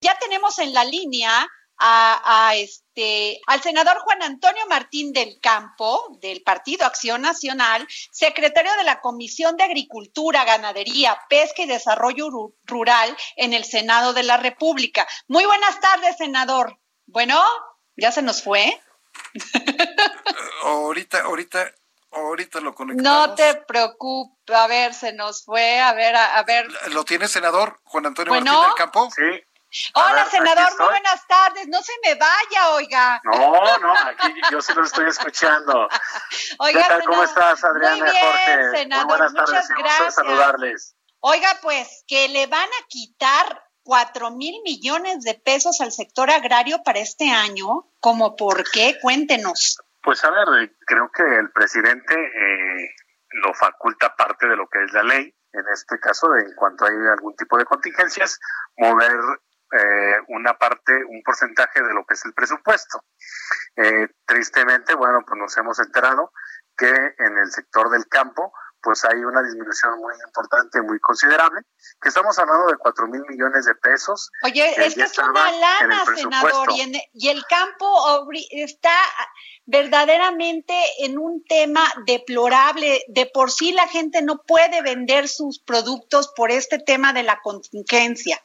Ya tenemos en la línea a, a, este, al senador Juan Antonio Martín del Campo, del Partido Acción Nacional, secretario de la Comisión de Agricultura, Ganadería, Pesca y Desarrollo Rural en el Senado de la República. Muy buenas tardes, senador. Bueno, ¿ya se nos fue? ahorita, ahorita, ahorita lo conectamos. No te preocupes, a ver, se nos fue, a ver, a, a ver. ¿Lo tiene, senador Juan Antonio bueno, Martín del Campo? Sí. Hola, ver, senador, muy buenas tardes. No se me vaya, oiga. No, no, aquí yo sí lo estoy escuchando. Oiga, ¿Qué tal? ¿Cómo estás, Adriana? Muy bien, Jorge? senador, muy buenas muchas tardes. gracias. saludarles. Oiga, pues, que le van a quitar cuatro mil millones de pesos al sector agrario para este año. ¿Cómo por qué? Cuéntenos. Pues a ver, creo que el presidente eh, lo faculta parte de lo que es la ley, en este caso, en cuanto hay algún tipo de contingencias, mover eh, una parte, un porcentaje de lo que es el presupuesto. Eh, tristemente, bueno, pues nos hemos enterado que en el sector del campo, pues hay una disminución muy importante, muy considerable, que estamos hablando de cuatro mil millones de pesos. Oye, es que es una lana, senador, y, en, y el campo está verdaderamente en un tema deplorable. De por sí la gente no puede vender sus productos por este tema de la contingencia.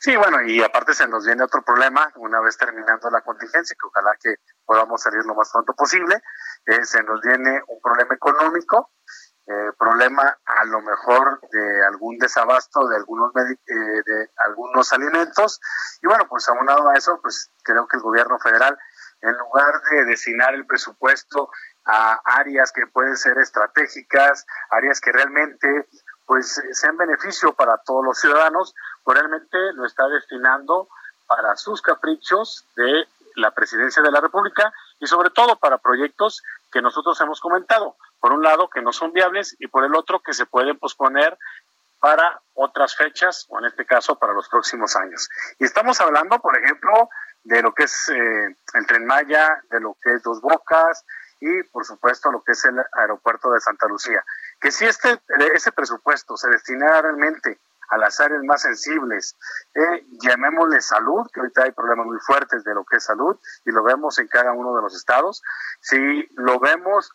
Sí, bueno, y aparte se nos viene otro problema una vez terminando la contingencia, que ojalá que podamos salir lo más pronto posible. Eh, se nos viene un problema económico, eh, problema a lo mejor de algún desabasto de algunos eh, de algunos alimentos y bueno pues aunado a eso pues creo que el gobierno federal en lugar de destinar el presupuesto a áreas que pueden ser estratégicas áreas que realmente pues sean beneficio para todos los ciudadanos realmente lo está destinando para sus caprichos de la presidencia de la República y sobre todo para proyectos que nosotros hemos comentado. Por un lado, que no son viables y por el otro, que se pueden posponer para otras fechas o en este caso para los próximos años. Y estamos hablando, por ejemplo, de lo que es eh, el tren Maya, de lo que es Dos Bocas y por supuesto lo que es el aeropuerto de Santa Lucía. Que si este, ese presupuesto se destinara realmente a las áreas más sensibles. Eh, llamémosle salud, que ahorita hay problemas muy fuertes de lo que es salud y lo vemos en cada uno de los estados. Si lo vemos,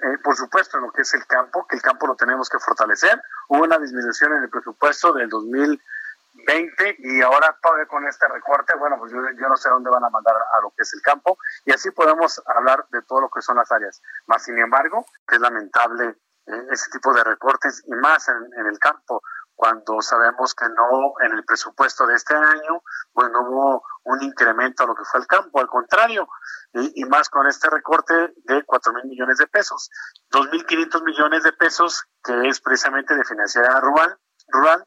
eh, por supuesto, en lo que es el campo, que el campo lo tenemos que fortalecer. Hubo una disminución en el presupuesto del 2020 y ahora todavía con este recorte, bueno, pues yo, yo, no sé dónde van a mandar a lo que es el campo y así podemos hablar de todo lo que son las áreas. Más sin embargo, es lamentable eh, ese tipo de recortes y más en, en el campo, cuando sabemos que no en el presupuesto de este año, pues no hubo un incremento a lo que fue el campo, al contrario, y, y más con este recorte de cuatro mil millones de pesos, dos mil quinientos millones de pesos, que es precisamente de financiera rural, rural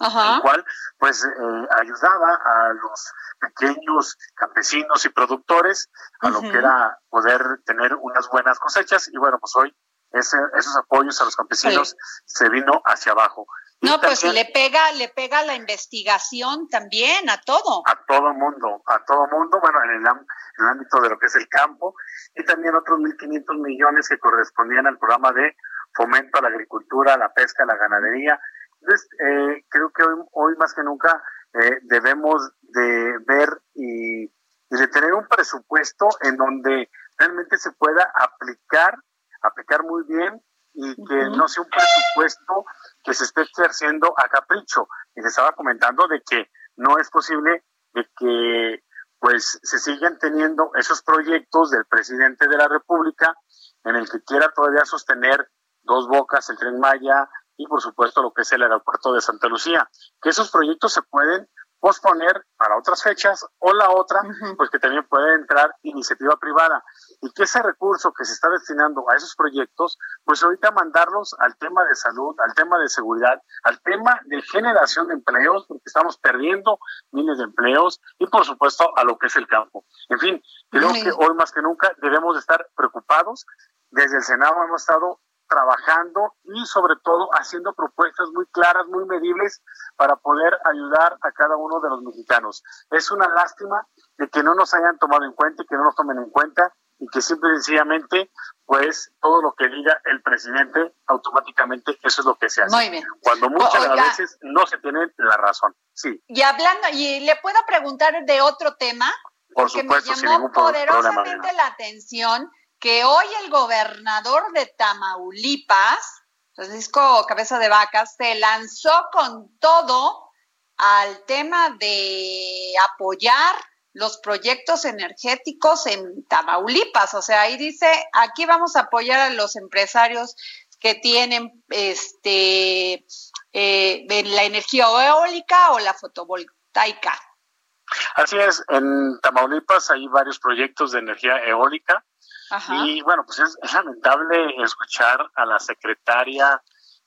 Ajá. el cual pues eh, ayudaba a los pequeños campesinos y productores a uh -huh. lo que era poder tener unas buenas cosechas y bueno pues hoy ese, esos apoyos a los campesinos sí. se vino hacia abajo. No, pues le pega, le pega la investigación también a todo. A todo mundo, a todo mundo, bueno, en el, en el ámbito de lo que es el campo, y también otros 1.500 millones que correspondían al programa de fomento a la agricultura, a la pesca, a la ganadería. Entonces, eh, creo que hoy, hoy más que nunca eh, debemos de ver y, y de tener un presupuesto en donde realmente se pueda aplicar, aplicar muy bien y que uh -huh. no sea un presupuesto que se esté ejerciendo a capricho. Y se estaba comentando de que no es posible de que pues se sigan teniendo esos proyectos del presidente de la República en el que quiera todavía sostener dos bocas, el tren Maya y por supuesto lo que es el aeropuerto de Santa Lucía, que esos proyectos se pueden posponer para otras fechas o la otra, pues que también puede entrar iniciativa privada y que ese recurso que se está destinando a esos proyectos, pues ahorita mandarlos al tema de salud, al tema de seguridad, al tema de generación de empleos, porque estamos perdiendo miles de empleos y por supuesto a lo que es el campo. En fin, creo que hoy más que nunca debemos estar preocupados. Desde el Senado hemos estado trabajando y sobre todo haciendo propuestas muy claras, muy medibles para poder ayudar a cada uno de los mexicanos. Es una lástima de que no nos hayan tomado en cuenta y que no nos tomen en cuenta y que simple y sencillamente, pues todo lo que diga el presidente, automáticamente eso es lo que se hace. Muy bien. Cuando muchas veces no se tiene la razón. Sí. Y hablando, y le puedo preguntar de otro tema, Por supuesto, me llamó poderosamente la atención que hoy el gobernador de Tamaulipas, Francisco Cabeza de Vacas, se lanzó con todo al tema de apoyar los proyectos energéticos en Tamaulipas. O sea, ahí dice, aquí vamos a apoyar a los empresarios que tienen este eh, la energía eólica o la fotovoltaica. Así es, en Tamaulipas hay varios proyectos de energía eólica y bueno, pues es, lamentable escuchar a la secretaria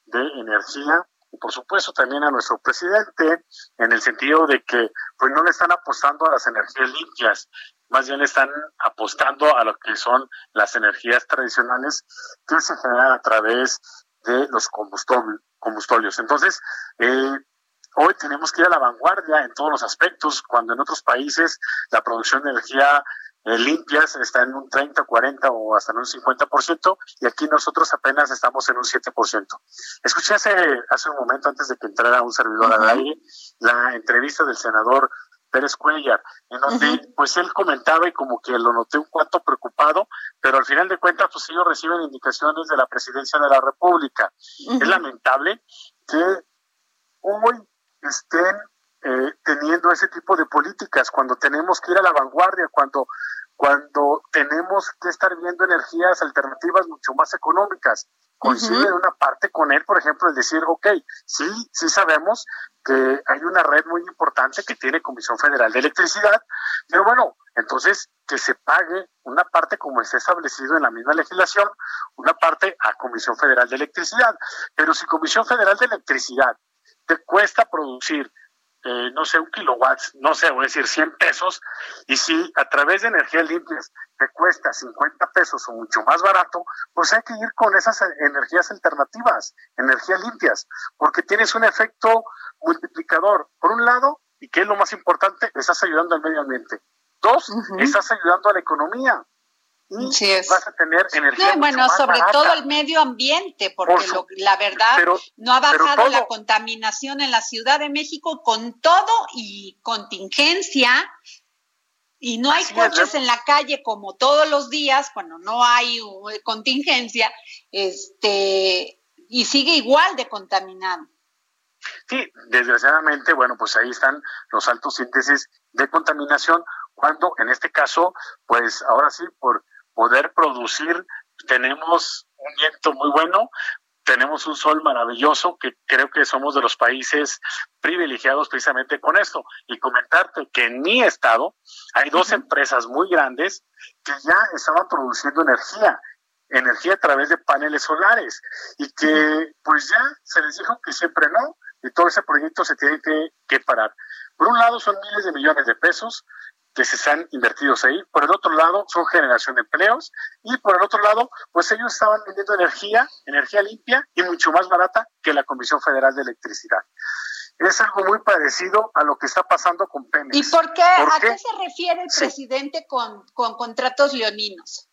de Energía y por supuesto también a nuestro presidente en el sentido de que pues no le están apostando a las energías limpias, más bien le están apostando a lo que son las energías tradicionales que se generan a través de los combustibles. Entonces, eh, hoy tenemos que ir a la vanguardia en todos los aspectos, cuando en otros países la producción de energía eh, limpias está en un 30, 40 o hasta en un 50%, y aquí nosotros apenas estamos en un 7%. Escuché hace, hace un momento, antes de que entrara un servidor al aire, la entrevista del senador Pérez Cuellar, en donde pues él comentaba y como que lo noté un cuanto preocupado, pero al final de cuentas pues ellos reciben indicaciones de la presidencia de la República. Es lamentable que hoy estén eh, teniendo ese tipo de políticas, cuando tenemos que ir a la vanguardia, cuando, cuando tenemos que estar viendo energías alternativas mucho más económicas. Coincide en una parte con él, por ejemplo, el decir, ok, sí, sí sabemos que hay una red muy importante que tiene Comisión Federal de Electricidad, pero bueno, entonces que se pague una parte como está establecido en la misma legislación, una parte a Comisión Federal de Electricidad. Pero si Comisión Federal de Electricidad te cuesta producir eh, no sé, un kilowatts, no sé, voy a decir 100 pesos, y si a través de energías limpias te cuesta 50 pesos o mucho más barato, pues hay que ir con esas energías alternativas, energías limpias, porque tienes un efecto multiplicador. Por un lado, y que es lo más importante, estás ayudando al medio ambiente. Dos, estás ayudando a la economía y vas a tener energía. bueno, sobre todo el medio ambiente, porque la verdad no ha bajado la contaminación en la Ciudad de México con todo y contingencia. Y no hay coches en la calle como todos los días, cuando no hay uh, contingencia, este, y sigue igual de contaminado. Sí, desgraciadamente, bueno, pues ahí están los altos índices de contaminación, cuando en este caso, pues ahora sí, por poder producir. Tenemos un viento muy bueno, tenemos un sol maravilloso que creo que somos de los países privilegiados precisamente con esto. Y comentarte que en mi estado hay dos empresas muy grandes que ya estaban produciendo energía, energía a través de paneles solares y que pues ya se les dijo que siempre no y todo ese proyecto se tiene que, que parar. Por un lado son miles de millones de pesos, que se están invertidos ahí. Por el otro lado, son generación de empleos. Y por el otro lado, pues ellos estaban vendiendo energía, energía limpia y mucho más barata que la Comisión Federal de Electricidad. Es algo muy parecido a lo que está pasando con Pemex. ¿Y por qué? ¿A qué? se refiere el presidente con, con contratos leoninos?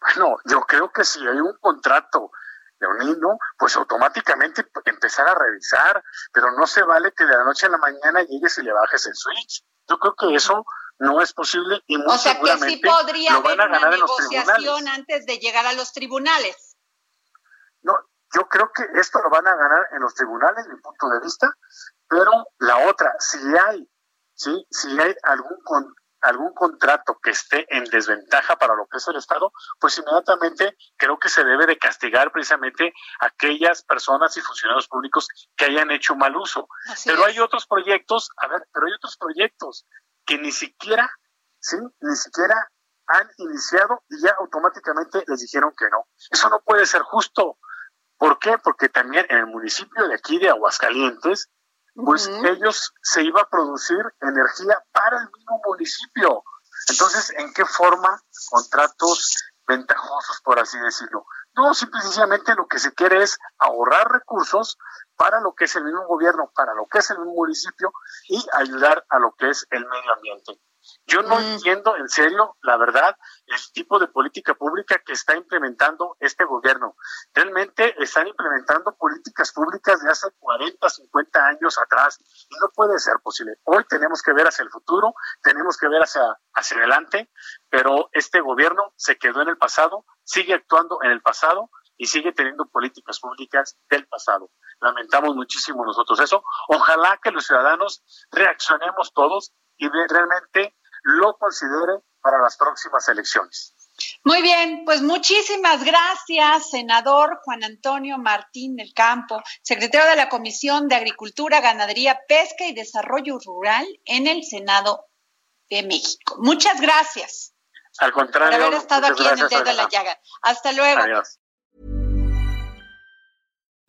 Bueno, yo creo que si hay un contrato leonino, pues automáticamente empezar a revisar, pero no se vale que de la noche a la mañana llegues y le bajes el switch. Yo creo que eso no es posible y muy o sea que sí podría haber una negociación antes de llegar a los tribunales. No, yo creo que esto lo van a ganar en los tribunales, mi punto de vista, pero la otra, si hay, sí, si hay algún algún contrato que esté en desventaja para lo que es el Estado, pues inmediatamente creo que se debe de castigar precisamente a aquellas personas y funcionarios públicos que hayan hecho mal uso. pero hay otros proyectos, a ver, pero hay otros proyectos que ni siquiera, sí, ni siquiera han iniciado y ya automáticamente les dijeron que no. Eso no puede ser justo. ¿Por qué? Porque también en el municipio de aquí de Aguascalientes, pues ellos se iba a producir energía para el mismo municipio. Entonces, ¿en qué forma contratos ventajosos, por así decirlo? No, simplemente lo que se quiere es ahorrar recursos para lo que es el mismo gobierno, para lo que es el mismo municipio y ayudar a lo que es el medio ambiente. Yo no mm. entiendo en serio, la verdad, el tipo de política pública que está implementando este gobierno. Realmente están implementando políticas públicas de hace 40, 50 años atrás y no puede ser posible. Hoy tenemos que ver hacia el futuro, tenemos que ver hacia, hacia adelante, pero este gobierno se quedó en el pasado, sigue actuando en el pasado y sigue teniendo políticas públicas del pasado. Lamentamos muchísimo nosotros eso. Ojalá que los ciudadanos reaccionemos todos y realmente lo considere para las próximas elecciones. Muy bien, pues muchísimas gracias, senador Juan Antonio Martín del Campo, secretario de la Comisión de Agricultura, Ganadería, Pesca y Desarrollo Rural en el Senado de México. Muchas gracias. Al contrario. Por haber estado aquí en el dedo de la llaga. Hasta luego. Adiós.